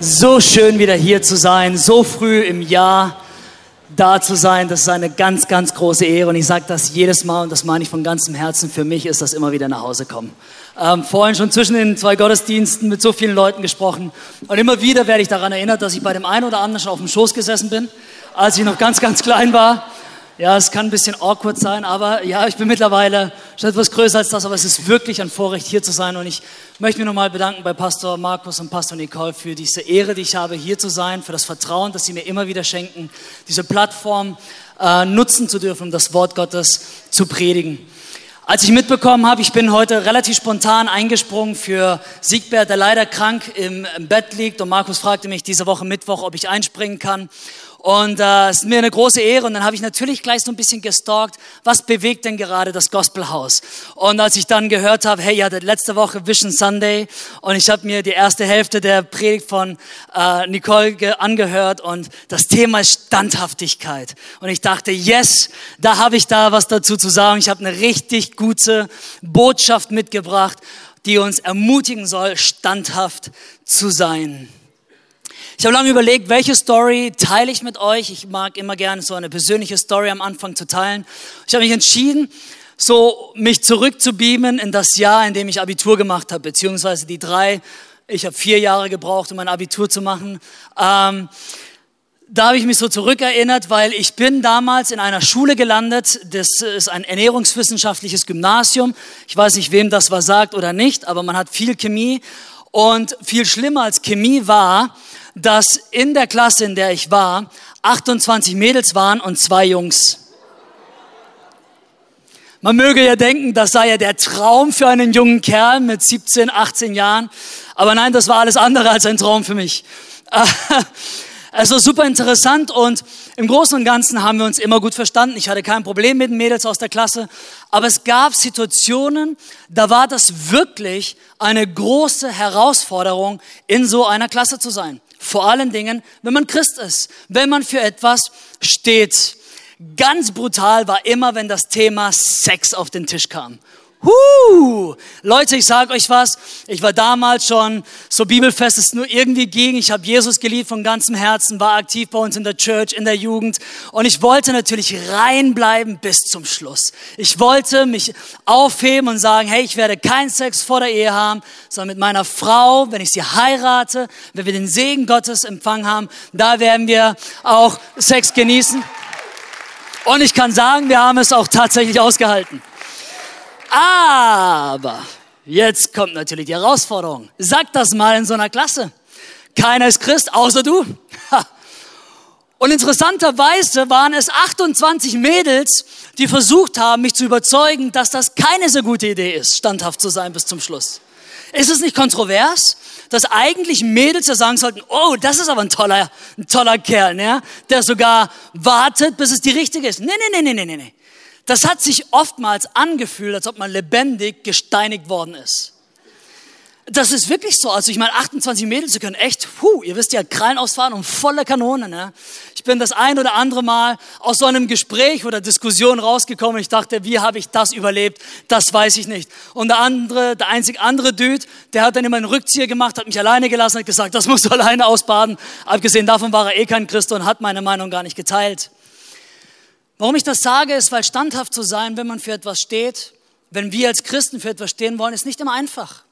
So schön wieder hier zu sein, so früh im Jahr da zu sein. Das ist eine ganz, ganz große Ehre und ich sage das jedes Mal und das meine ich von ganzem Herzen. Für mich ist das immer wieder nach Hause kommen. Ähm, vorhin schon zwischen den zwei Gottesdiensten mit so vielen Leuten gesprochen und immer wieder werde ich daran erinnert, dass ich bei dem einen oder anderen schon auf dem Schoß gesessen bin, als ich noch ganz, ganz klein war ja, es kann ein bisschen awkward sein, aber ja, ich bin mittlerweile schon etwas größer als das, aber es ist wirklich ein Vorrecht, hier zu sein. Und ich möchte mich nochmal bedanken bei Pastor Markus und Pastor Nicole für diese Ehre, die ich habe, hier zu sein, für das Vertrauen, das sie mir immer wieder schenken, diese Plattform äh, nutzen zu dürfen, um das Wort Gottes zu predigen. Als ich mitbekommen habe, ich bin heute relativ spontan eingesprungen für Siegbert, der leider krank im, im Bett liegt. Und Markus fragte mich diese Woche Mittwoch, ob ich einspringen kann. Und äh, es ist mir eine große Ehre. Und dann habe ich natürlich gleich so ein bisschen gestalkt, was bewegt denn gerade das Gospelhaus? Und als ich dann gehört habe, hey, ja, letzte Woche Vision Sunday und ich habe mir die erste Hälfte der Predigt von äh, Nicole angehört und das Thema ist Standhaftigkeit. Und ich dachte, yes, da habe ich da was dazu zu sagen. Ich habe eine richtig gute Botschaft mitgebracht, die uns ermutigen soll, standhaft zu sein. Ich habe lange überlegt, welche Story teile ich mit euch. Ich mag immer gerne so eine persönliche Story am Anfang zu teilen. Ich habe mich entschieden, so mich zurückzubeamen in das Jahr, in dem ich Abitur gemacht habe, beziehungsweise die drei. Ich habe vier Jahre gebraucht, um mein Abitur zu machen. Ähm, da habe ich mich so zurückerinnert, weil ich bin damals in einer Schule gelandet. Das ist ein ernährungswissenschaftliches Gymnasium. Ich weiß nicht, wem das was sagt oder nicht, aber man hat viel Chemie. Und viel schlimmer als Chemie war, dass in der Klasse, in der ich war, 28 Mädels waren und zwei Jungs. Man möge ja denken, das sei ja der Traum für einen jungen Kerl mit 17, 18 Jahren. Aber nein, das war alles andere als ein Traum für mich. Es war super interessant und im Großen und Ganzen haben wir uns immer gut verstanden. Ich hatte kein Problem mit den Mädels aus der Klasse. Aber es gab Situationen, da war das wirklich eine große Herausforderung, in so einer Klasse zu sein. Vor allen Dingen, wenn man Christ ist, wenn man für etwas steht. Ganz brutal war immer, wenn das Thema Sex auf den Tisch kam. Huh! Leute, ich sage euch was, ich war damals schon so bibelfest, es nur irgendwie ging. Ich habe Jesus geliebt von ganzem Herzen, war aktiv bei uns in der Church, in der Jugend und ich wollte natürlich reinbleiben bis zum Schluss. Ich wollte mich aufheben und sagen, hey, ich werde keinen Sex vor der Ehe haben, sondern mit meiner Frau, wenn ich sie heirate, wenn wir den Segen Gottes empfangen haben, da werden wir auch Sex genießen. Und ich kann sagen, wir haben es auch tatsächlich ausgehalten. Aber jetzt kommt natürlich die Herausforderung. Sag das mal in so einer Klasse. Keiner ist Christ, außer du. Und interessanterweise waren es 28 Mädels, die versucht haben, mich zu überzeugen, dass das keine so gute Idee ist, standhaft zu sein bis zum Schluss. Ist es nicht kontrovers, dass eigentlich Mädels ja sagen sollten, oh, das ist aber ein toller, ein toller Kerl, ne? der sogar wartet, bis es die richtige ist. Nee, nee, nee, nee, nee, nee. Das hat sich oftmals angefühlt, als ob man lebendig gesteinigt worden ist. Das ist wirklich so. Also ich meine, 28 Mädels, sie können echt, puh, ihr wisst ja, Krallen ausfahren und volle Kanone. Ne? Ich bin das ein oder andere Mal aus so einem Gespräch oder Diskussion rausgekommen und ich dachte, wie habe ich das überlebt? Das weiß ich nicht. Und der andere, der einzig andere Dude, der hat dann immer einen Rückzieher gemacht, hat mich alleine gelassen, hat gesagt, das musst du alleine ausbaden. Abgesehen davon war er eh kein Christ und hat meine Meinung gar nicht geteilt. Warum ich das sage, ist, weil standhaft zu sein, wenn man für etwas steht, wenn wir als Christen für etwas stehen wollen, ist nicht immer einfach.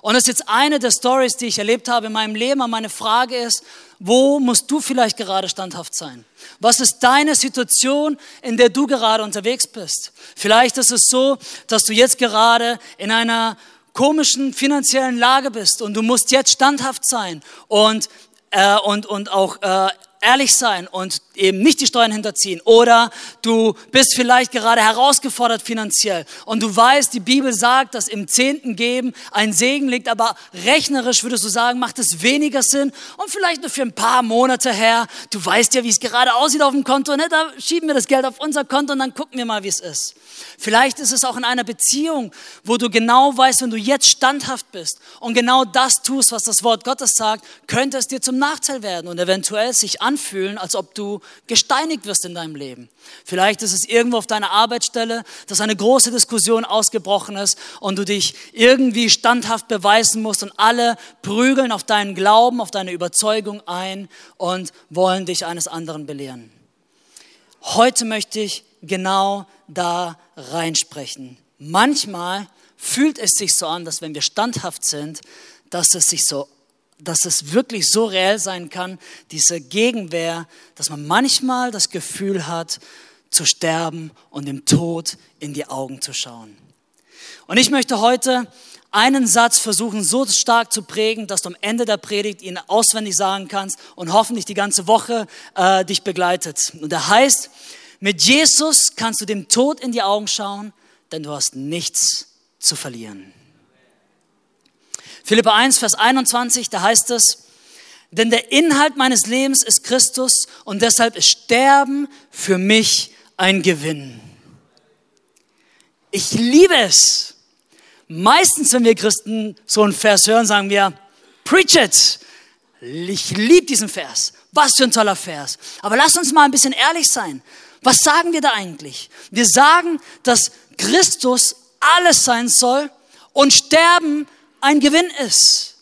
Und das ist jetzt eine der Stories, die ich erlebt habe in meinem Leben. Und meine Frage ist, wo musst du vielleicht gerade standhaft sein? Was ist deine Situation, in der du gerade unterwegs bist? Vielleicht ist es so, dass du jetzt gerade in einer komischen finanziellen Lage bist und du musst jetzt standhaft sein und, äh, und, und auch äh, ehrlich sein und eben nicht die Steuern hinterziehen. Oder du bist vielleicht gerade herausgefordert finanziell und du weißt, die Bibel sagt, dass im Zehnten geben ein Segen liegt, aber rechnerisch würdest du sagen, macht es weniger Sinn und vielleicht nur für ein paar Monate her. Du weißt ja, wie es gerade aussieht auf dem Konto, ne? da schieben wir das Geld auf unser Konto und dann gucken wir mal, wie es ist. Vielleicht ist es auch in einer Beziehung, wo du genau weißt, wenn du jetzt standhaft bist und genau das tust, was das Wort Gottes sagt, könnte es dir zum Nachteil werden und eventuell sich anfühlen, als ob du gesteinigt wirst in deinem Leben. Vielleicht ist es irgendwo auf deiner Arbeitsstelle, dass eine große Diskussion ausgebrochen ist und du dich irgendwie standhaft beweisen musst und alle prügeln auf deinen Glauben, auf deine Überzeugung ein und wollen dich eines anderen belehren. Heute möchte ich genau da reinsprechen. Manchmal fühlt es sich so an, dass wenn wir standhaft sind, dass es sich so dass es wirklich so reell sein kann, diese Gegenwehr, dass man manchmal das Gefühl hat, zu sterben und dem Tod in die Augen zu schauen. Und ich möchte heute einen Satz versuchen, so stark zu prägen, dass du am Ende der Predigt ihn auswendig sagen kannst und hoffentlich die ganze Woche äh, dich begleitet. Und der heißt, mit Jesus kannst du dem Tod in die Augen schauen, denn du hast nichts zu verlieren. Philippa 1, Vers 21, da heißt es, denn der Inhalt meines Lebens ist Christus und deshalb ist Sterben für mich ein Gewinn. Ich liebe es. Meistens, wenn wir Christen so einen Vers hören, sagen wir, preach it. Ich liebe diesen Vers. Was für ein toller Vers. Aber lass uns mal ein bisschen ehrlich sein. Was sagen wir da eigentlich? Wir sagen, dass Christus alles sein soll und Sterben ein Gewinn ist.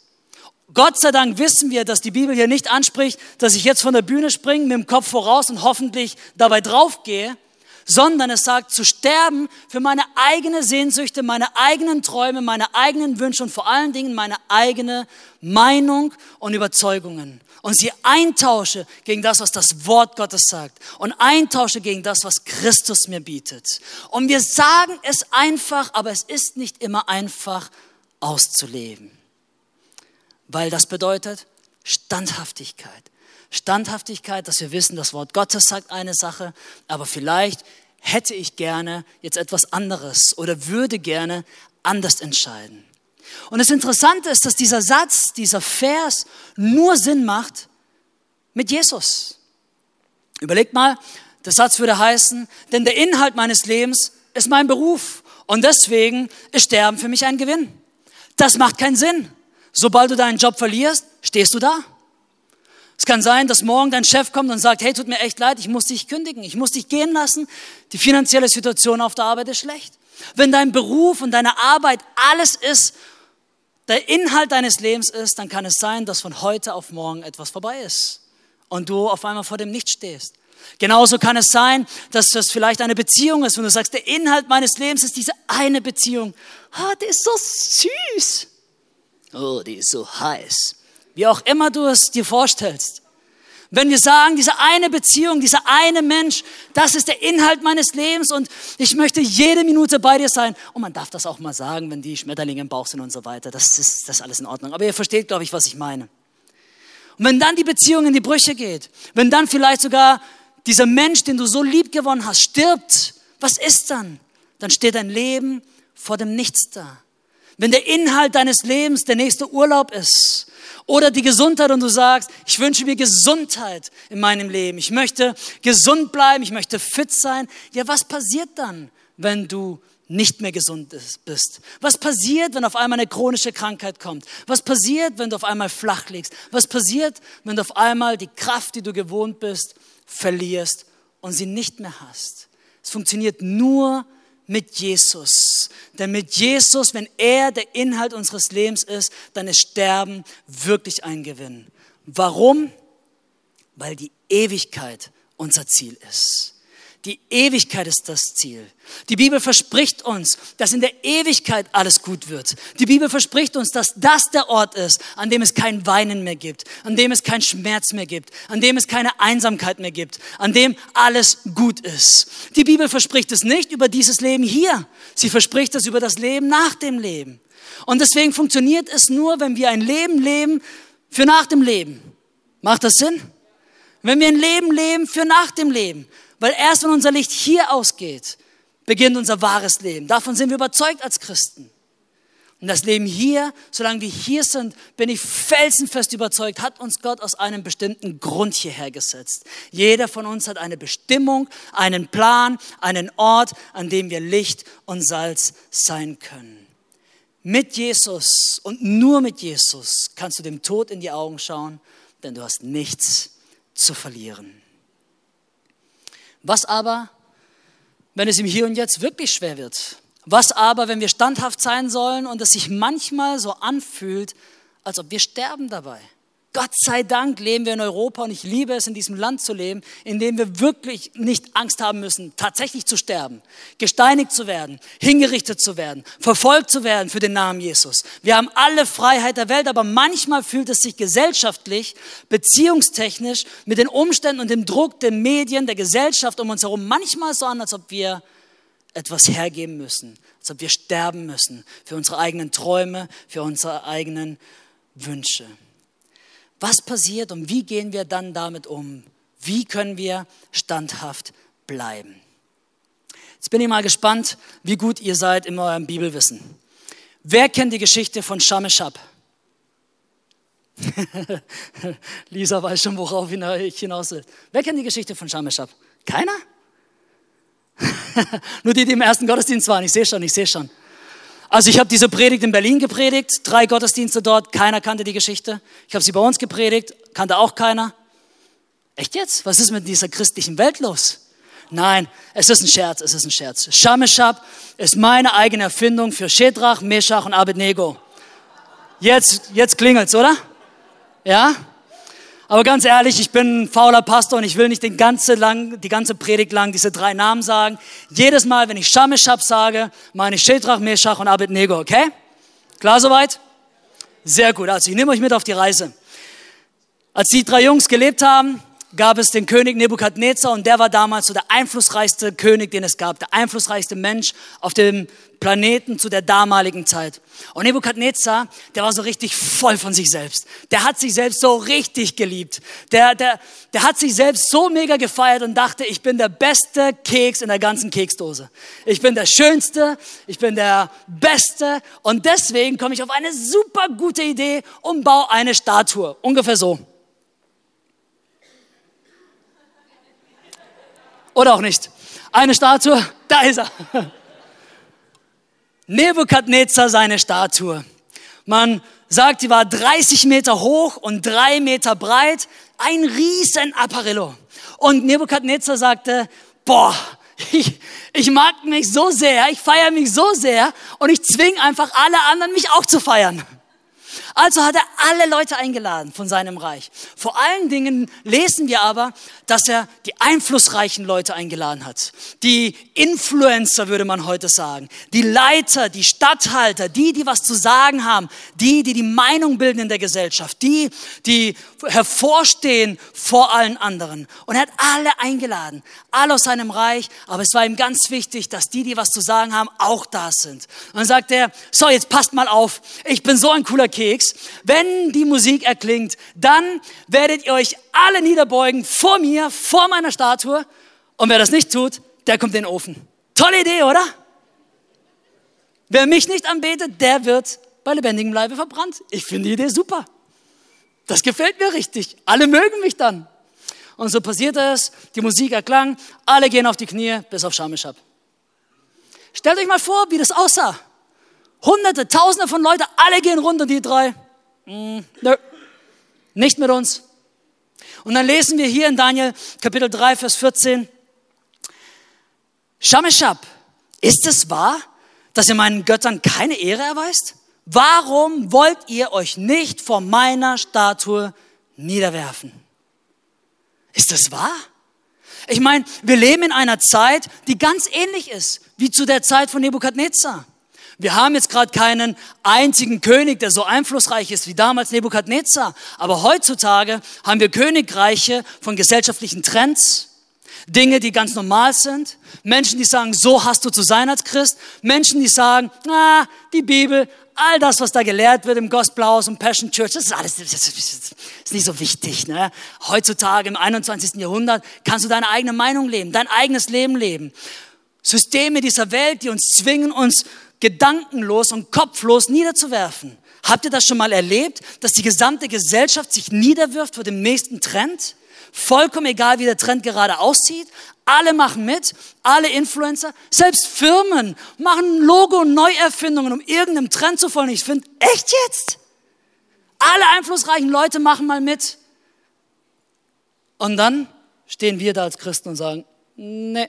Gott sei Dank wissen wir, dass die Bibel hier nicht anspricht, dass ich jetzt von der Bühne springe, mit dem Kopf voraus und hoffentlich dabei draufgehe, sondern es sagt, zu sterben für meine eigene Sehnsüchte, meine eigenen Träume, meine eigenen Wünsche und vor allen Dingen meine eigene Meinung und Überzeugungen und sie eintausche gegen das, was das Wort Gottes sagt und eintausche gegen das, was Christus mir bietet. Und wir sagen es einfach, aber es ist nicht immer einfach auszuleben, weil das bedeutet Standhaftigkeit. Standhaftigkeit, dass wir wissen, das Wort Gottes sagt eine Sache, aber vielleicht hätte ich gerne jetzt etwas anderes oder würde gerne anders entscheiden. Und das Interessante ist, dass dieser Satz, dieser Vers nur Sinn macht mit Jesus. Überlegt mal, der Satz würde heißen, denn der Inhalt meines Lebens ist mein Beruf und deswegen ist Sterben für mich ein Gewinn. Das macht keinen Sinn. Sobald du deinen Job verlierst, stehst du da. Es kann sein, dass morgen dein Chef kommt und sagt, hey, tut mir echt leid, ich muss dich kündigen, ich muss dich gehen lassen. Die finanzielle Situation auf der Arbeit ist schlecht. Wenn dein Beruf und deine Arbeit alles ist, der Inhalt deines Lebens ist, dann kann es sein, dass von heute auf morgen etwas vorbei ist und du auf einmal vor dem Nichts stehst. Genauso kann es sein, dass das vielleicht eine Beziehung ist, wenn du sagst, der Inhalt meines Lebens ist diese eine Beziehung. Ah, die ist so süß. Oh, die ist so heiß. Wie auch immer du es dir vorstellst. Wenn wir sagen, diese eine Beziehung, dieser eine Mensch, das ist der Inhalt meines Lebens und ich möchte jede Minute bei dir sein. Und man darf das auch mal sagen, wenn die Schmetterlinge im Bauch sind und so weiter. Das ist, das ist alles in Ordnung. Aber ihr versteht, glaube ich, was ich meine. Und wenn dann die Beziehung in die Brüche geht, wenn dann vielleicht sogar dieser Mensch, den du so lieb gewonnen hast, stirbt, was ist dann? Dann steht dein Leben vor dem Nichts da. Wenn der Inhalt deines Lebens der nächste Urlaub ist oder die Gesundheit und du sagst, ich wünsche mir Gesundheit in meinem Leben, ich möchte gesund bleiben, ich möchte fit sein, ja, was passiert dann, wenn du nicht mehr gesund bist? Was passiert, wenn auf einmal eine chronische Krankheit kommt? Was passiert, wenn du auf einmal flach liegst? Was passiert, wenn du auf einmal die Kraft, die du gewohnt bist, verlierst und sie nicht mehr hast? Es funktioniert nur, mit Jesus. Denn mit Jesus, wenn er der Inhalt unseres Lebens ist, dann ist Sterben wirklich ein Gewinn. Warum? Weil die Ewigkeit unser Ziel ist. Die Ewigkeit ist das Ziel. Die Bibel verspricht uns, dass in der Ewigkeit alles gut wird. Die Bibel verspricht uns, dass das der Ort ist, an dem es kein Weinen mehr gibt, an dem es keinen Schmerz mehr gibt, an dem es keine Einsamkeit mehr gibt, an dem alles gut ist. Die Bibel verspricht es nicht über dieses Leben hier. Sie verspricht es über das Leben nach dem Leben. Und deswegen funktioniert es nur, wenn wir ein Leben leben für nach dem Leben. Macht das Sinn? Wenn wir ein Leben leben für nach dem Leben. Weil erst wenn unser Licht hier ausgeht, beginnt unser wahres Leben. Davon sind wir überzeugt als Christen. Und das Leben hier, solange wir hier sind, bin ich felsenfest überzeugt, hat uns Gott aus einem bestimmten Grund hierher gesetzt. Jeder von uns hat eine Bestimmung, einen Plan, einen Ort, an dem wir Licht und Salz sein können. Mit Jesus und nur mit Jesus kannst du dem Tod in die Augen schauen, denn du hast nichts zu verlieren. Was aber, wenn es im Hier und Jetzt wirklich schwer wird? Was aber, wenn wir standhaft sein sollen und es sich manchmal so anfühlt, als ob wir sterben dabei? Gott sei Dank leben wir in Europa und ich liebe es, in diesem Land zu leben, in dem wir wirklich nicht Angst haben müssen, tatsächlich zu sterben, gesteinigt zu werden, hingerichtet zu werden, verfolgt zu werden für den Namen Jesus. Wir haben alle Freiheit der Welt, aber manchmal fühlt es sich gesellschaftlich, beziehungstechnisch, mit den Umständen und dem Druck der Medien, der Gesellschaft um uns herum manchmal so an, als ob wir etwas hergeben müssen, als ob wir sterben müssen für unsere eigenen Träume, für unsere eigenen Wünsche. Was passiert und wie gehen wir dann damit um? Wie können wir standhaft bleiben? Jetzt bin ich mal gespannt, wie gut ihr seid in eurem Bibelwissen. Wer kennt die Geschichte von Shameshab? Lisa weiß schon, worauf ich hinaus will. Wer kennt die Geschichte von Shameshab? Keiner? Nur die, die im ersten Gottesdienst waren. Ich sehe schon, ich sehe schon. Also ich habe diese Predigt in Berlin gepredigt, drei Gottesdienste dort, keiner kannte die Geschichte. Ich habe sie bei uns gepredigt, kannte auch keiner. Echt jetzt? Was ist mit dieser christlichen Welt los? Nein, es ist ein Scherz, es ist ein Scherz. Shameshab ist meine eigene Erfindung für Shedrach, Meshach und Abednego. Jetzt, jetzt klingelt's, oder? Ja? Aber ganz ehrlich, ich bin ein fauler Pastor und ich will nicht den ganze lang, die ganze Predigt lang diese drei Namen sagen. Jedes Mal, wenn ich Shameshab sage, meine ich Shedrach, Meshach und Abednego, okay? Klar soweit? Sehr gut. Also ich nehme euch mit auf die Reise. Als die drei Jungs gelebt haben, gab es den König Nebukadnezar und der war damals so der einflussreichste König, den es gab, der einflussreichste Mensch auf dem Planeten zu der damaligen Zeit. Und Nebukadnezar, der war so richtig voll von sich selbst. Der hat sich selbst so richtig geliebt. Der, der, der hat sich selbst so mega gefeiert und dachte, ich bin der beste Keks in der ganzen Keksdose. Ich bin der Schönste, ich bin der Beste und deswegen komme ich auf eine super gute Idee und baue eine Statue. Ungefähr so. Oder auch nicht. Eine Statue, da ist er. Nebukadnezar seine Statue. Man sagt, die war 30 Meter hoch und drei Meter breit. Ein riesen Apparillo. Und Nebukadnezar sagte, boah, ich, ich mag mich so sehr, ich feiere mich so sehr und ich zwinge einfach alle anderen, mich auch zu feiern. Also hat er alle Leute eingeladen von seinem Reich. Vor allen Dingen lesen wir aber, dass er die einflussreichen Leute eingeladen hat. Die Influencer würde man heute sagen. Die Leiter, die Statthalter, die, die was zu sagen haben. Die, die die Meinung bilden in der Gesellschaft. Die, die hervorstehen vor allen anderen. Und er hat alle eingeladen. Alle aus seinem Reich. Aber es war ihm ganz wichtig, dass die, die was zu sagen haben, auch da sind. Und dann sagt er, so, jetzt passt mal auf. Ich bin so ein cooler Keks. Wenn die Musik erklingt, dann werdet ihr euch alle niederbeugen vor mir, vor meiner Statue. Und wer das nicht tut, der kommt in den Ofen. Tolle Idee, oder? Wer mich nicht anbetet, der wird bei lebendigem Leibe verbrannt. Ich finde die Idee super. Das gefällt mir richtig. Alle mögen mich dann. Und so passiert es, die Musik erklang, alle gehen auf die Knie, bis auf Schamishab. Stellt euch mal vor, wie das aussah. Hunderte, Tausende von Leuten, alle gehen runter, die drei. Mm, nö, nicht mit uns. Und dann lesen wir hier in Daniel Kapitel 3, Vers 14. Shameshab, ist es wahr, dass ihr meinen Göttern keine Ehre erweist? Warum wollt ihr euch nicht vor meiner Statue niederwerfen? Ist das wahr? Ich meine, wir leben in einer Zeit, die ganz ähnlich ist wie zu der Zeit von Nebukadnezar. Wir haben jetzt gerade keinen einzigen König, der so einflussreich ist wie damals Nebukadnezar. Aber heutzutage haben wir Königreiche von gesellschaftlichen Trends, Dinge, die ganz normal sind. Menschen, die sagen, so hast du zu sein als Christ. Menschen, die sagen, na, die Bibel, all das, was da gelehrt wird im Gospelhaus und Passion Church, das ist alles das ist nicht so wichtig. Ne? Heutzutage im 21. Jahrhundert kannst du deine eigene Meinung leben, dein eigenes Leben leben. Systeme dieser Welt, die uns zwingen, uns gedankenlos und kopflos niederzuwerfen. Habt ihr das schon mal erlebt, dass die gesamte Gesellschaft sich niederwirft vor dem nächsten Trend? Vollkommen egal, wie der Trend gerade aussieht. Alle machen mit, alle Influencer, selbst Firmen machen Logo-Neuerfindungen, um irgendeinem Trend zu folgen. Ich finde, echt jetzt? Alle einflussreichen Leute machen mal mit. Und dann stehen wir da als Christen und sagen, nee,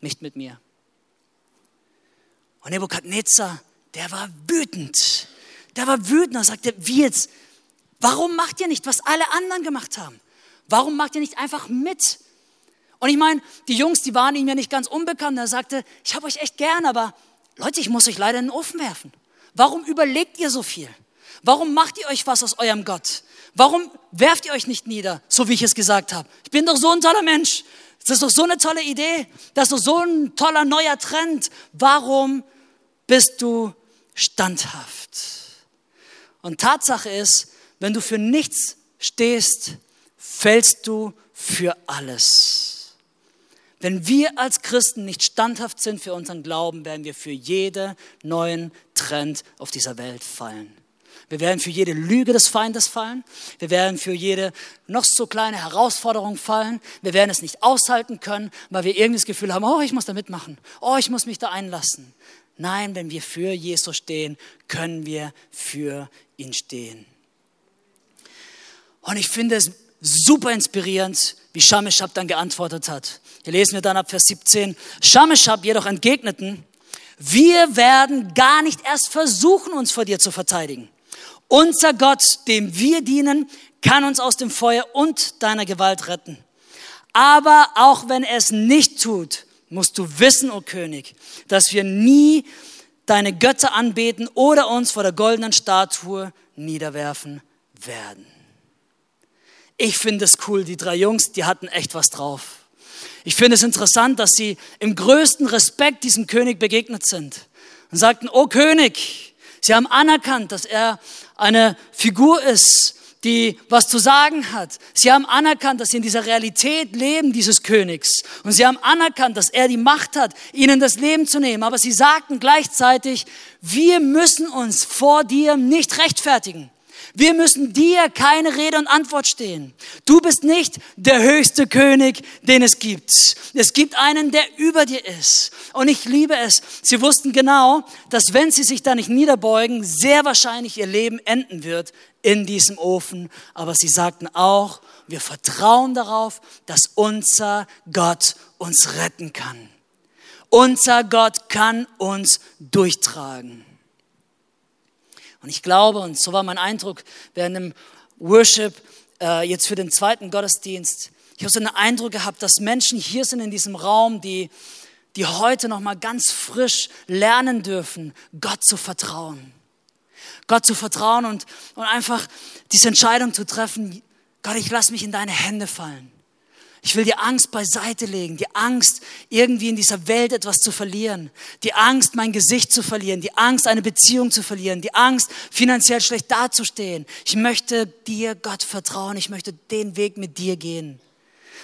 nicht mit mir. Und Nebukadnezar, der war wütend. Der war wütend und sagte, wie jetzt? Warum macht ihr nicht, was alle anderen gemacht haben? Warum macht ihr nicht einfach mit? Und ich meine, die Jungs, die waren ihm ja nicht ganz unbekannt. Er sagte, ich habe euch echt gern, aber Leute, ich muss euch leider in den Ofen werfen. Warum überlegt ihr so viel? Warum macht ihr euch was aus eurem Gott? Warum werft ihr euch nicht nieder, so wie ich es gesagt habe? Ich bin doch so ein toller Mensch. Das ist doch so eine tolle Idee. Das ist doch so ein toller neuer Trend. Warum bist du standhaft? Und Tatsache ist, wenn du für nichts stehst, fällst du für alles. Wenn wir als Christen nicht standhaft sind für unseren Glauben, werden wir für jeden neuen Trend auf dieser Welt fallen. Wir werden für jede Lüge des Feindes fallen. Wir werden für jede noch so kleine Herausforderung fallen. Wir werden es nicht aushalten können, weil wir irgendwie das Gefühl haben, oh, ich muss da mitmachen. Oh, ich muss mich da einlassen. Nein, wenn wir für Jesus stehen, können wir für ihn stehen. Und ich finde es super inspirierend, wie Shameshab dann geantwortet hat. Hier lesen wir dann ab Vers 17. Shameshab jedoch entgegneten, wir werden gar nicht erst versuchen, uns vor dir zu verteidigen. Unser Gott, dem wir dienen, kann uns aus dem Feuer und deiner Gewalt retten. Aber auch wenn er es nicht tut, musst du wissen, o oh König, dass wir nie deine Götter anbeten oder uns vor der goldenen Statue niederwerfen werden. Ich finde es cool, die drei Jungs, die hatten echt was drauf. Ich finde es interessant, dass sie im größten Respekt diesem König begegnet sind und sagten, oh König, sie haben anerkannt, dass er eine Figur ist, die was zu sagen hat. Sie haben anerkannt, dass sie in dieser Realität leben, dieses Königs. Und sie haben anerkannt, dass er die Macht hat, ihnen das Leben zu nehmen. Aber sie sagten gleichzeitig, wir müssen uns vor dir nicht rechtfertigen. Wir müssen dir keine Rede und Antwort stehen. Du bist nicht der höchste König, den es gibt. Es gibt einen, der über dir ist. Und ich liebe es. Sie wussten genau, dass wenn sie sich da nicht niederbeugen, sehr wahrscheinlich ihr Leben enden wird in diesem Ofen. Aber sie sagten auch, wir vertrauen darauf, dass unser Gott uns retten kann. Unser Gott kann uns durchtragen. Und ich glaube, und so war mein Eindruck während dem Worship äh, jetzt für den zweiten Gottesdienst, ich habe so einen Eindruck gehabt, dass Menschen hier sind in diesem Raum, die, die heute noch mal ganz frisch lernen dürfen, Gott zu vertrauen. Gott zu vertrauen und, und einfach diese Entscheidung zu treffen, Gott, ich lasse mich in deine Hände fallen. Ich will die Angst beiseite legen, die Angst, irgendwie in dieser Welt etwas zu verlieren, die Angst, mein Gesicht zu verlieren, die Angst, eine Beziehung zu verlieren, die Angst, finanziell schlecht dazustehen. Ich möchte dir, Gott, vertrauen, ich möchte den Weg mit dir gehen.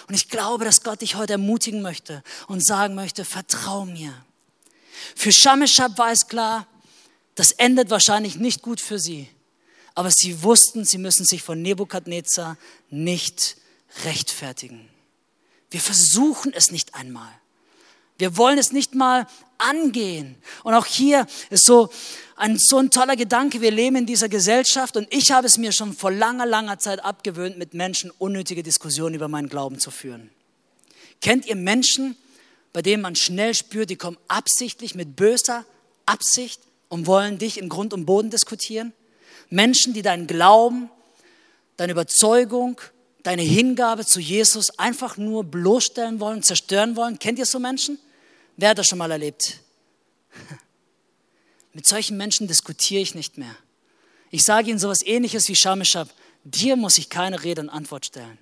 Und ich glaube, dass Gott dich heute ermutigen möchte und sagen möchte, vertrau mir. Für Shameshab war es klar, das endet wahrscheinlich nicht gut für sie. Aber sie wussten, sie müssen sich von Nebukadnezar nicht rechtfertigen. Wir versuchen es nicht einmal. Wir wollen es nicht mal angehen. Und auch hier ist so ein, so ein toller Gedanke. Wir leben in dieser Gesellschaft und ich habe es mir schon vor langer, langer Zeit abgewöhnt, mit Menschen unnötige Diskussionen über meinen Glauben zu führen. Kennt ihr Menschen, bei denen man schnell spürt, die kommen absichtlich mit böser Absicht und wollen dich in Grund und Boden diskutieren? Menschen, die deinen Glauben, deine Überzeugung, deine Hingabe zu Jesus einfach nur bloßstellen wollen, zerstören wollen. Kennt ihr so Menschen? Wer hat das schon mal erlebt? Mit solchen Menschen diskutiere ich nicht mehr. Ich sage ihnen sowas ähnliches wie Shameshab. Dir muss ich keine Rede und Antwort stellen.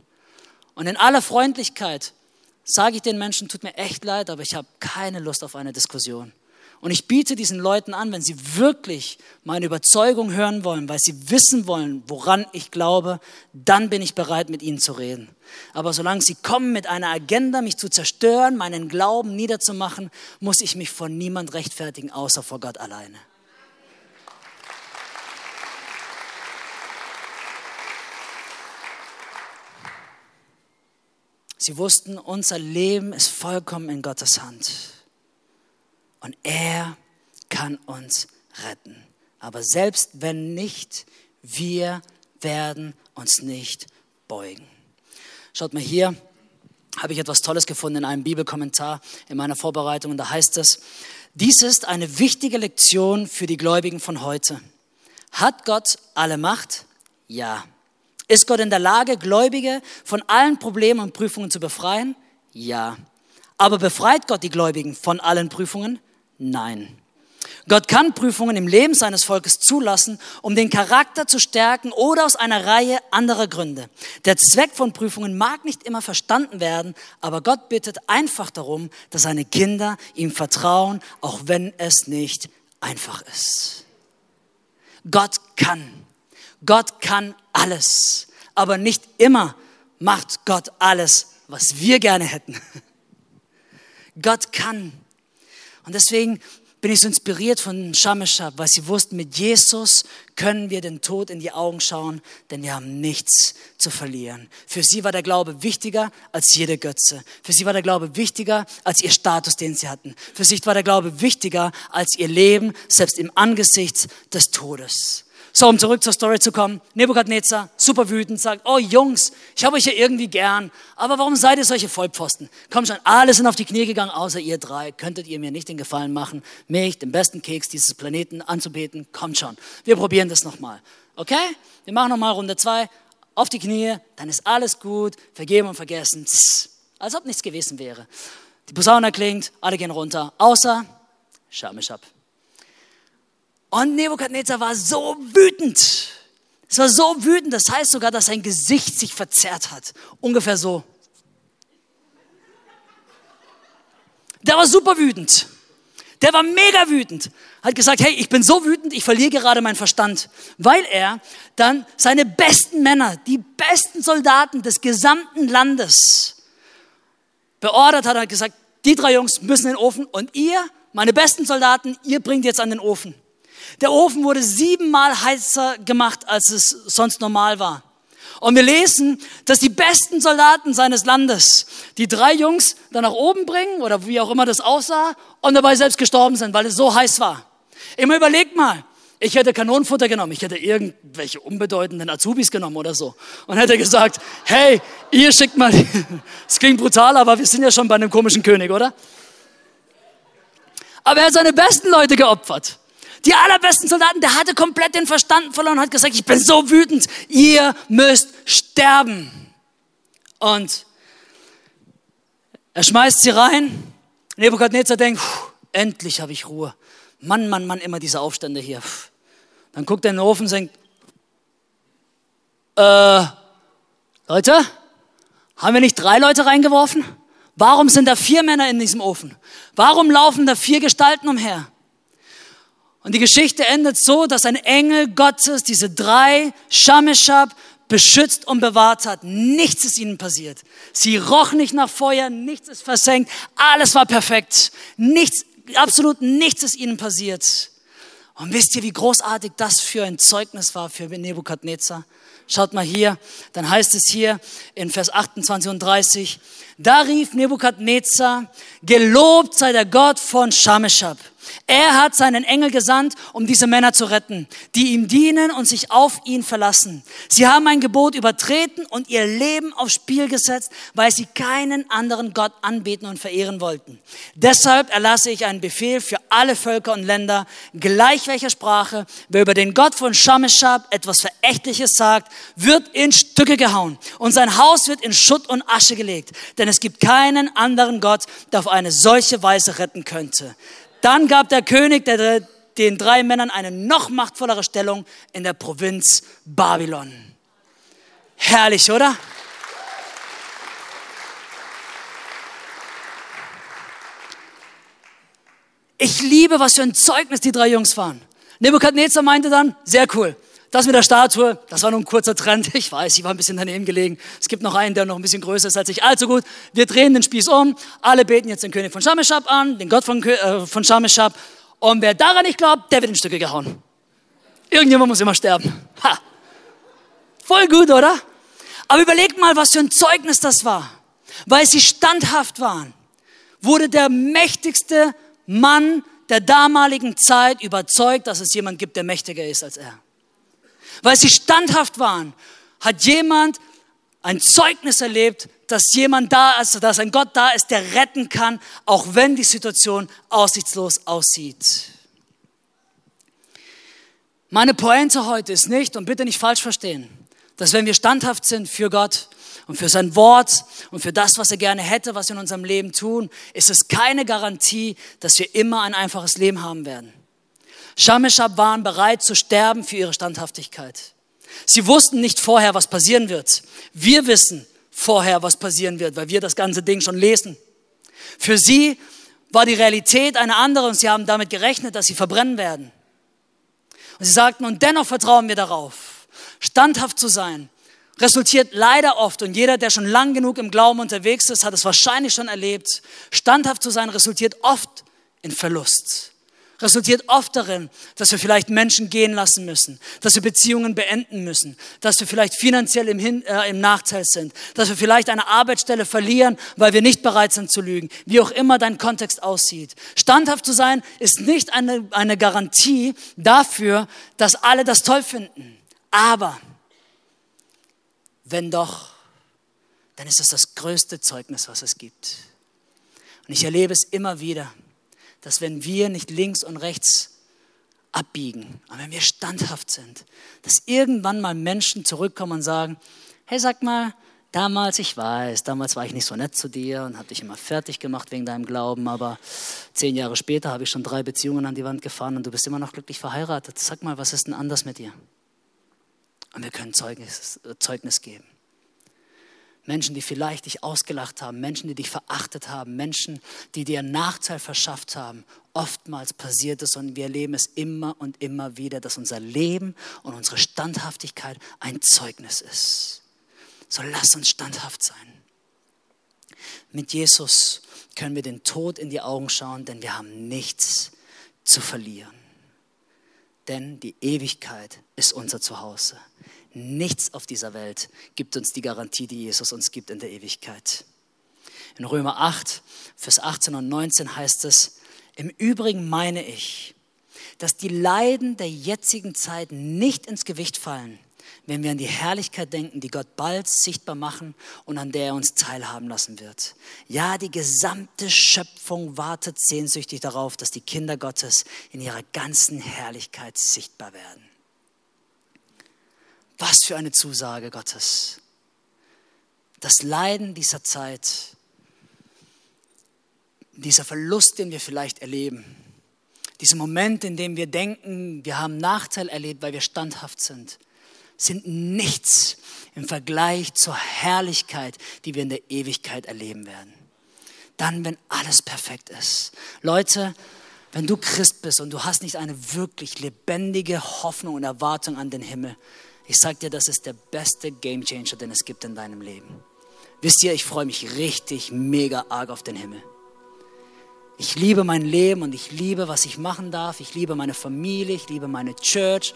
Und in aller Freundlichkeit sage ich den Menschen, tut mir echt leid, aber ich habe keine Lust auf eine Diskussion. Und ich biete diesen Leuten an, wenn sie wirklich meine Überzeugung hören wollen, weil sie wissen wollen, woran ich glaube, dann bin ich bereit, mit ihnen zu reden. Aber solange sie kommen mit einer Agenda, mich zu zerstören, meinen Glauben niederzumachen, muss ich mich vor niemand rechtfertigen, außer vor Gott alleine. Sie wussten, unser Leben ist vollkommen in Gottes Hand und er kann uns retten. Aber selbst wenn nicht, wir werden uns nicht beugen. Schaut mal hier, habe ich etwas Tolles gefunden in einem Bibelkommentar in meiner Vorbereitung und da heißt es, dies ist eine wichtige Lektion für die Gläubigen von heute. Hat Gott alle Macht? Ja. Ist Gott in der Lage, Gläubige von allen Problemen und Prüfungen zu befreien? Ja. Aber befreit Gott die Gläubigen von allen Prüfungen? Nein. Gott kann Prüfungen im Leben seines Volkes zulassen, um den Charakter zu stärken oder aus einer Reihe anderer Gründe. Der Zweck von Prüfungen mag nicht immer verstanden werden, aber Gott bittet einfach darum, dass seine Kinder ihm vertrauen, auch wenn es nicht einfach ist. Gott kann. Gott kann alles. Aber nicht immer macht Gott alles, was wir gerne hätten. Gott kann. Und deswegen bin ich so inspiriert von Shameshab, weil sie wussten, mit Jesus können wir den Tod in die Augen schauen, denn wir haben nichts zu verlieren. Für sie war der Glaube wichtiger als jede Götze. Für sie war der Glaube wichtiger als ihr Status, den sie hatten. Für sie war der Glaube wichtiger als ihr Leben, selbst im Angesicht des Todes. So, um zurück zur Story zu kommen. Nebukadnezar, super wütend, sagt, oh Jungs, ich habe euch ja irgendwie gern, aber warum seid ihr solche Vollpfosten? Komm schon, alle sind auf die Knie gegangen, außer ihr drei. Könntet ihr mir nicht den Gefallen machen, mich, den besten Keks dieses Planeten, anzubeten? Kommt schon, wir probieren das nochmal. Okay? Wir machen nochmal Runde zwei. Auf die Knie, dann ist alles gut, vergeben und vergessen. Tss, als ob nichts gewesen wäre. Die Posaune klingt, alle gehen runter, außer Schamischab. Und Nebukadnezar war so wütend. Es war so wütend, das heißt sogar, dass sein Gesicht sich verzerrt hat. Ungefähr so. Der war super wütend. Der war mega wütend. Hat gesagt, hey, ich bin so wütend, ich verliere gerade meinen Verstand. Weil er dann seine besten Männer, die besten Soldaten des gesamten Landes beordert hat. Hat gesagt, die drei Jungs müssen in den Ofen und ihr, meine besten Soldaten, ihr bringt jetzt an den Ofen. Der Ofen wurde siebenmal heißer gemacht, als es sonst normal war. Und wir lesen, dass die besten Soldaten seines Landes die drei Jungs dann nach oben bringen oder wie auch immer das aussah und dabei selbst gestorben sind, weil es so heiß war. Immer überlegt mal, ich hätte Kanonenfutter genommen, ich hätte irgendwelche unbedeutenden Azubis genommen oder so und hätte gesagt, hey, ihr schickt mal, es klingt brutal, aber wir sind ja schon bei einem komischen König, oder? Aber er hat seine besten Leute geopfert. Die allerbesten Soldaten, der hatte komplett den Verstand verloren und hat gesagt, ich bin so wütend, ihr müsst sterben. Und er schmeißt sie rein. Nebukadnezar denkt, endlich habe ich Ruhe. Mann, Mann, Mann, immer diese Aufstände hier. Dann guckt er in den Ofen und denkt, äh, Leute, haben wir nicht drei Leute reingeworfen? Warum sind da vier Männer in diesem Ofen? Warum laufen da vier Gestalten umher? Und die Geschichte endet so, dass ein Engel Gottes diese drei Shameshab beschützt und bewahrt hat. Nichts ist ihnen passiert. Sie roch nicht nach Feuer, nichts ist versenkt, alles war perfekt. Nichts, absolut nichts ist ihnen passiert. Und wisst ihr, wie großartig das für ein Zeugnis war für Nebukadnezar? Schaut mal hier, dann heißt es hier in Vers 28 und 30, da rief Nebukadnezar, gelobt sei der Gott von Shameshab er hat seinen Engel gesandt, um diese Männer zu retten, die ihm dienen und sich auf ihn verlassen. Sie haben ein Gebot übertreten und ihr Leben aufs Spiel gesetzt, weil sie keinen anderen Gott anbeten und verehren wollten. Deshalb erlasse ich einen Befehl für alle Völker und Länder, gleich welcher Sprache, wer über den Gott von Shameshab etwas Verächtliches sagt, wird in Stücke gehauen und sein Haus wird in Schutt und Asche gelegt. Denn es gibt keinen anderen Gott, der auf eine solche Weise retten könnte. Dann gab der König der, den drei Männern eine noch machtvollere Stellung in der Provinz Babylon. Herrlich, oder? Ich liebe, was für ein Zeugnis die drei Jungs waren. Nebukadnezar meinte dann, sehr cool. Das mit der Statue, das war nur ein kurzer Trend. Ich weiß, ich war ein bisschen daneben gelegen. Es gibt noch einen, der noch ein bisschen größer ist als ich. Also gut, wir drehen den Spieß um. Alle beten jetzt den König von Shameshab an, den Gott von, äh, von Shameshab. Und wer daran nicht glaubt, der wird in Stücke gehauen. Irgendjemand muss immer sterben. Ha. Voll gut, oder? Aber überlegt mal, was für ein Zeugnis das war. Weil sie standhaft waren, wurde der mächtigste Mann der damaligen Zeit überzeugt, dass es jemand gibt, der mächtiger ist als er weil sie standhaft waren, hat jemand ein Zeugnis erlebt, dass jemand da ist, dass ein Gott da ist, der retten kann, auch wenn die Situation aussichtslos aussieht. Meine Pointe heute ist nicht, und bitte nicht falsch verstehen, dass wenn wir standhaft sind für Gott und für sein Wort und für das, was er gerne hätte, was wir in unserem Leben tun, ist es keine Garantie, dass wir immer ein einfaches Leben haben werden. Shameshab waren bereit zu sterben für ihre Standhaftigkeit. Sie wussten nicht vorher, was passieren wird. Wir wissen vorher, was passieren wird, weil wir das ganze Ding schon lesen. Für sie war die Realität eine andere und sie haben damit gerechnet, dass sie verbrennen werden. Und sie sagten, und dennoch vertrauen wir darauf, standhaft zu sein, resultiert leider oft, und jeder, der schon lang genug im Glauben unterwegs ist, hat es wahrscheinlich schon erlebt, standhaft zu sein resultiert oft in Verlust resultiert oft darin, dass wir vielleicht Menschen gehen lassen müssen, dass wir Beziehungen beenden müssen, dass wir vielleicht finanziell im, Hin äh, im Nachteil sind, dass wir vielleicht eine Arbeitsstelle verlieren, weil wir nicht bereit sind zu lügen, wie auch immer dein Kontext aussieht. Standhaft zu sein ist nicht eine, eine Garantie dafür, dass alle das toll finden. Aber wenn doch, dann ist es das größte Zeugnis, was es gibt. Und ich erlebe es immer wieder dass wenn wir nicht links und rechts abbiegen, aber wenn wir standhaft sind, dass irgendwann mal Menschen zurückkommen und sagen, hey, sag mal, damals, ich weiß, damals war ich nicht so nett zu dir und habe dich immer fertig gemacht wegen deinem Glauben, aber zehn Jahre später habe ich schon drei Beziehungen an die Wand gefahren und du bist immer noch glücklich verheiratet. Sag mal, was ist denn anders mit dir? Und wir können Zeugnis, Zeugnis geben. Menschen, die vielleicht dich ausgelacht haben, Menschen, die dich verachtet haben, Menschen, die dir Nachteil verschafft haben. Oftmals passiert es und wir erleben es immer und immer wieder, dass unser Leben und unsere Standhaftigkeit ein Zeugnis ist. So lass uns standhaft sein. Mit Jesus können wir den Tod in die Augen schauen, denn wir haben nichts zu verlieren. Denn die Ewigkeit ist unser Zuhause. Nichts auf dieser Welt gibt uns die Garantie, die Jesus uns gibt in der Ewigkeit. In Römer 8, Vers 18 und 19 heißt es, im Übrigen meine ich, dass die Leiden der jetzigen Zeit nicht ins Gewicht fallen, wenn wir an die Herrlichkeit denken, die Gott bald sichtbar machen und an der er uns teilhaben lassen wird. Ja, die gesamte Schöpfung wartet sehnsüchtig darauf, dass die Kinder Gottes in ihrer ganzen Herrlichkeit sichtbar werden. Was für eine Zusage Gottes. Das Leiden dieser Zeit, dieser Verlust, den wir vielleicht erleben, dieser Moment, in dem wir denken, wir haben Nachteil erlebt, weil wir standhaft sind, sind nichts im Vergleich zur Herrlichkeit, die wir in der Ewigkeit erleben werden. Dann, wenn alles perfekt ist. Leute, wenn du Christ bist und du hast nicht eine wirklich lebendige Hoffnung und Erwartung an den Himmel, ich sage dir, das ist der beste Game Changer, den es gibt in deinem Leben. Wisst ihr, ich freue mich richtig mega arg auf den Himmel. Ich liebe mein Leben und ich liebe, was ich machen darf. Ich liebe meine Familie, ich liebe meine Church.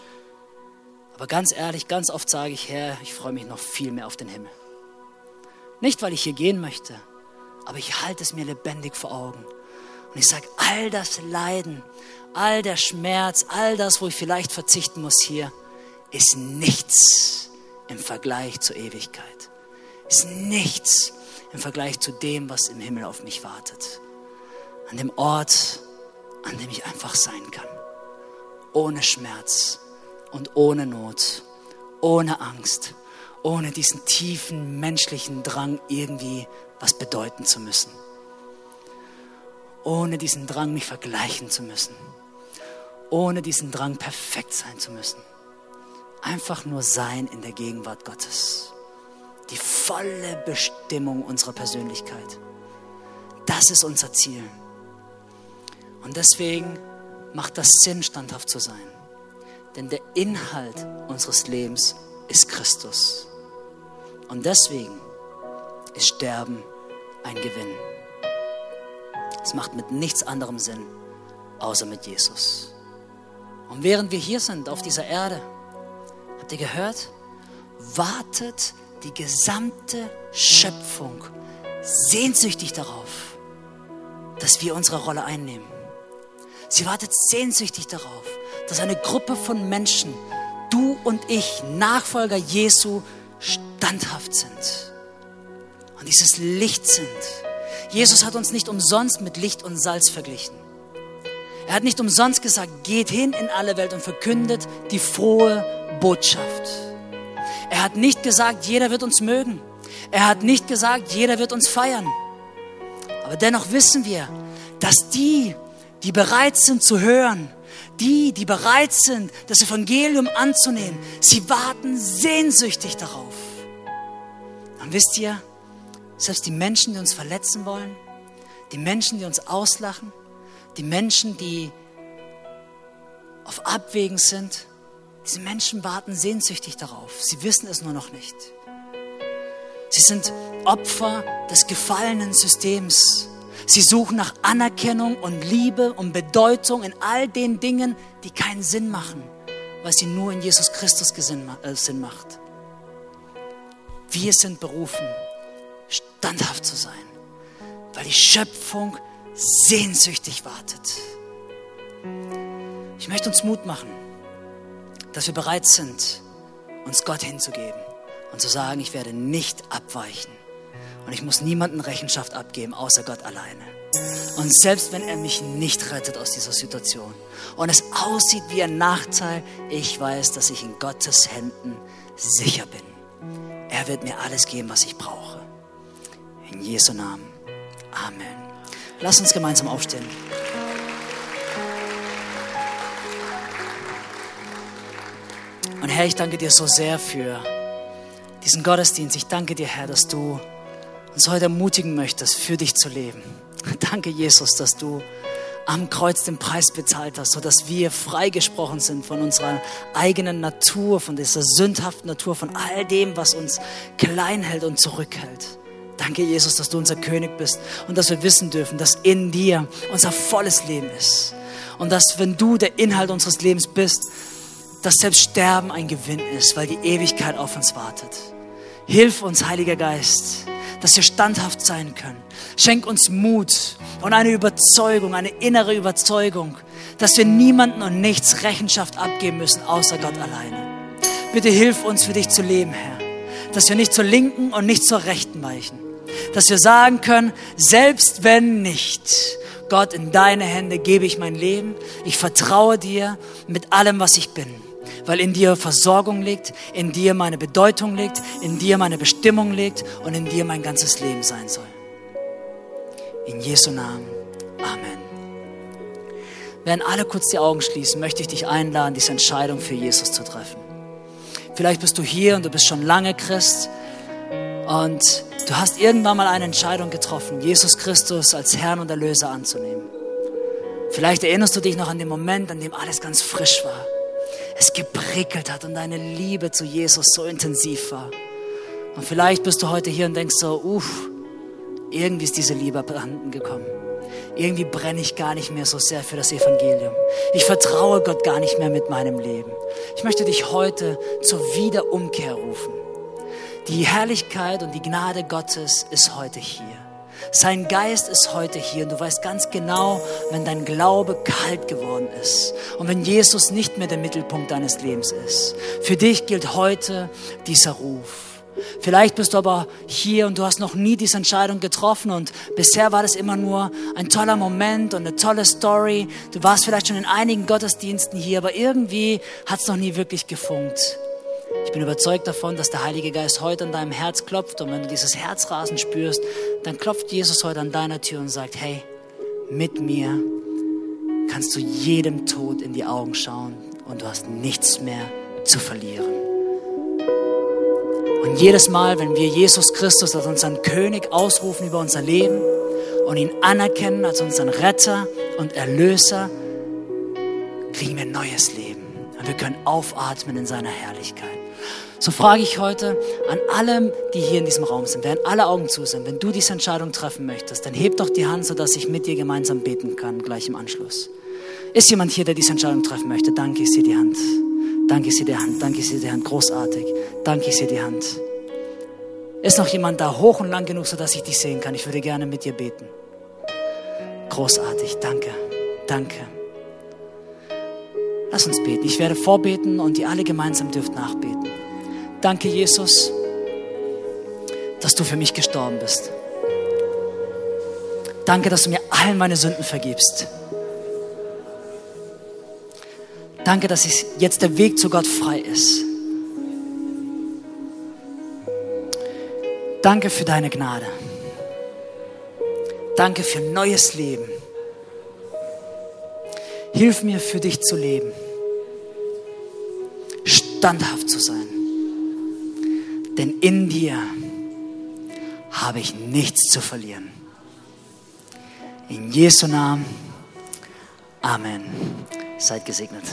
Aber ganz ehrlich, ganz oft sage ich, Herr, ich freue mich noch viel mehr auf den Himmel. Nicht, weil ich hier gehen möchte, aber ich halte es mir lebendig vor Augen. Und ich sage, all das Leiden, all der Schmerz, all das, wo ich vielleicht verzichten muss hier, ist nichts im Vergleich zur Ewigkeit. Ist nichts im Vergleich zu dem, was im Himmel auf mich wartet. An dem Ort, an dem ich einfach sein kann. Ohne Schmerz und ohne Not, ohne Angst, ohne diesen tiefen menschlichen Drang, irgendwie was bedeuten zu müssen. Ohne diesen Drang, mich vergleichen zu müssen. Ohne diesen Drang, perfekt sein zu müssen einfach nur sein in der Gegenwart Gottes. Die volle Bestimmung unserer Persönlichkeit. Das ist unser Ziel. Und deswegen macht das Sinn, standhaft zu sein. Denn der Inhalt unseres Lebens ist Christus. Und deswegen ist Sterben ein Gewinn. Es macht mit nichts anderem Sinn, außer mit Jesus. Und während wir hier sind auf dieser Erde, Habt ihr gehört? Wartet die gesamte Schöpfung sehnsüchtig darauf, dass wir unsere Rolle einnehmen. Sie wartet sehnsüchtig darauf, dass eine Gruppe von Menschen, du und ich, Nachfolger Jesu, standhaft sind und dieses Licht sind. Jesus hat uns nicht umsonst mit Licht und Salz verglichen. Er hat nicht umsonst gesagt, geht hin in alle Welt und verkündet die frohe Botschaft. Er hat nicht gesagt, jeder wird uns mögen. Er hat nicht gesagt, jeder wird uns feiern. Aber dennoch wissen wir, dass die, die bereit sind zu hören, die, die bereit sind, das Evangelium anzunehmen, sie warten sehnsüchtig darauf. Und wisst ihr, selbst die Menschen, die uns verletzen wollen, die Menschen, die uns auslachen, die Menschen, die auf Abwägen sind, diese Menschen warten sehnsüchtig darauf. Sie wissen es nur noch nicht. Sie sind Opfer des gefallenen Systems. Sie suchen nach Anerkennung und Liebe und Bedeutung in all den Dingen, die keinen Sinn machen, weil sie nur in Jesus Christus äh, Sinn macht. Wir sind berufen, standhaft zu sein, weil die Schöpfung sehnsüchtig wartet. Ich möchte uns Mut machen, dass wir bereit sind, uns Gott hinzugeben und zu sagen, ich werde nicht abweichen und ich muss niemanden Rechenschaft abgeben, außer Gott alleine. Und selbst wenn er mich nicht rettet aus dieser Situation und es aussieht wie ein Nachteil, ich weiß, dass ich in Gottes Händen sicher bin. Er wird mir alles geben, was ich brauche. In Jesu Namen. Amen. Lass uns gemeinsam aufstehen. Und Herr, ich danke dir so sehr für diesen Gottesdienst. Ich danke dir, Herr, dass du uns heute ermutigen möchtest, für dich zu leben. Danke, Jesus, dass du am Kreuz den Preis bezahlt hast, sodass wir freigesprochen sind von unserer eigenen Natur, von dieser sündhaften Natur, von all dem, was uns klein hält und zurückhält. Danke, Jesus, dass du unser König bist und dass wir wissen dürfen, dass in dir unser volles Leben ist. Und dass, wenn du der Inhalt unseres Lebens bist, dass selbst Sterben ein Gewinn ist, weil die Ewigkeit auf uns wartet. Hilf uns, Heiliger Geist, dass wir standhaft sein können. Schenk uns Mut und eine Überzeugung, eine innere Überzeugung, dass wir niemanden und nichts Rechenschaft abgeben müssen, außer Gott alleine. Bitte hilf uns, für dich zu leben, Herr. Dass wir nicht zur Linken und nicht zur Rechten weichen. Dass wir sagen können, selbst wenn nicht, Gott, in deine Hände gebe ich mein Leben. Ich vertraue dir mit allem, was ich bin weil in dir Versorgung liegt, in dir meine Bedeutung liegt, in dir meine Bestimmung liegt und in dir mein ganzes Leben sein soll. In Jesu Namen. Amen. Während alle kurz die Augen schließen, möchte ich dich einladen, diese Entscheidung für Jesus zu treffen. Vielleicht bist du hier und du bist schon lange Christ und du hast irgendwann mal eine Entscheidung getroffen, Jesus Christus als Herrn und Erlöser anzunehmen. Vielleicht erinnerst du dich noch an den Moment, an dem alles ganz frisch war es geprickelt hat und deine Liebe zu Jesus so intensiv war. Und vielleicht bist du heute hier und denkst so, uff, irgendwie ist diese Liebe abhanden gekommen. Irgendwie brenne ich gar nicht mehr so sehr für das Evangelium. Ich vertraue Gott gar nicht mehr mit meinem Leben. Ich möchte dich heute zur Wiederumkehr rufen. Die Herrlichkeit und die Gnade Gottes ist heute hier. Sein Geist ist heute hier und du weißt ganz genau, wenn dein Glaube kalt geworden ist und wenn Jesus nicht mehr der Mittelpunkt deines Lebens ist. Für dich gilt heute dieser Ruf. Vielleicht bist du aber hier und du hast noch nie diese Entscheidung getroffen und bisher war das immer nur ein toller Moment und eine tolle Story. Du warst vielleicht schon in einigen Gottesdiensten hier, aber irgendwie hat es noch nie wirklich gefunkt. Ich bin überzeugt davon, dass der Heilige Geist heute an deinem Herz klopft und wenn du dieses Herzrasen spürst, dann klopft Jesus heute an deiner Tür und sagt, hey, mit mir kannst du jedem Tod in die Augen schauen und du hast nichts mehr zu verlieren. Und jedes Mal, wenn wir Jesus Christus als unseren König ausrufen über unser Leben und ihn anerkennen als unseren Retter und Erlöser, kriegen wir ein neues Leben. Und wir können aufatmen in seiner Herrlichkeit. So frage ich heute an alle, die hier in diesem Raum sind, während alle Augen zu sind, wenn du diese Entscheidung treffen möchtest, dann heb doch die Hand, sodass ich mit dir gemeinsam beten kann, gleich im Anschluss. Ist jemand hier, der diese Entscheidung treffen möchte? Danke, ich sehe die Hand. Danke, ich sehe die Hand. Danke, ich sehe die Hand. Großartig. Danke, ich sehe die Hand. Ist noch jemand da hoch und lang genug, sodass ich dich sehen kann? Ich würde gerne mit dir beten. Großartig. Danke. Danke. Lass uns beten. Ich werde vorbeten und ihr alle gemeinsam dürft nachbeten. Danke, Jesus, dass du für mich gestorben bist. Danke, dass du mir all meine Sünden vergibst. Danke, dass jetzt der Weg zu Gott frei ist. Danke für deine Gnade. Danke für neues Leben. Hilf mir, für dich zu leben, standhaft zu sein. Denn in dir habe ich nichts zu verlieren. In Jesu Namen. Amen. Seid gesegnet.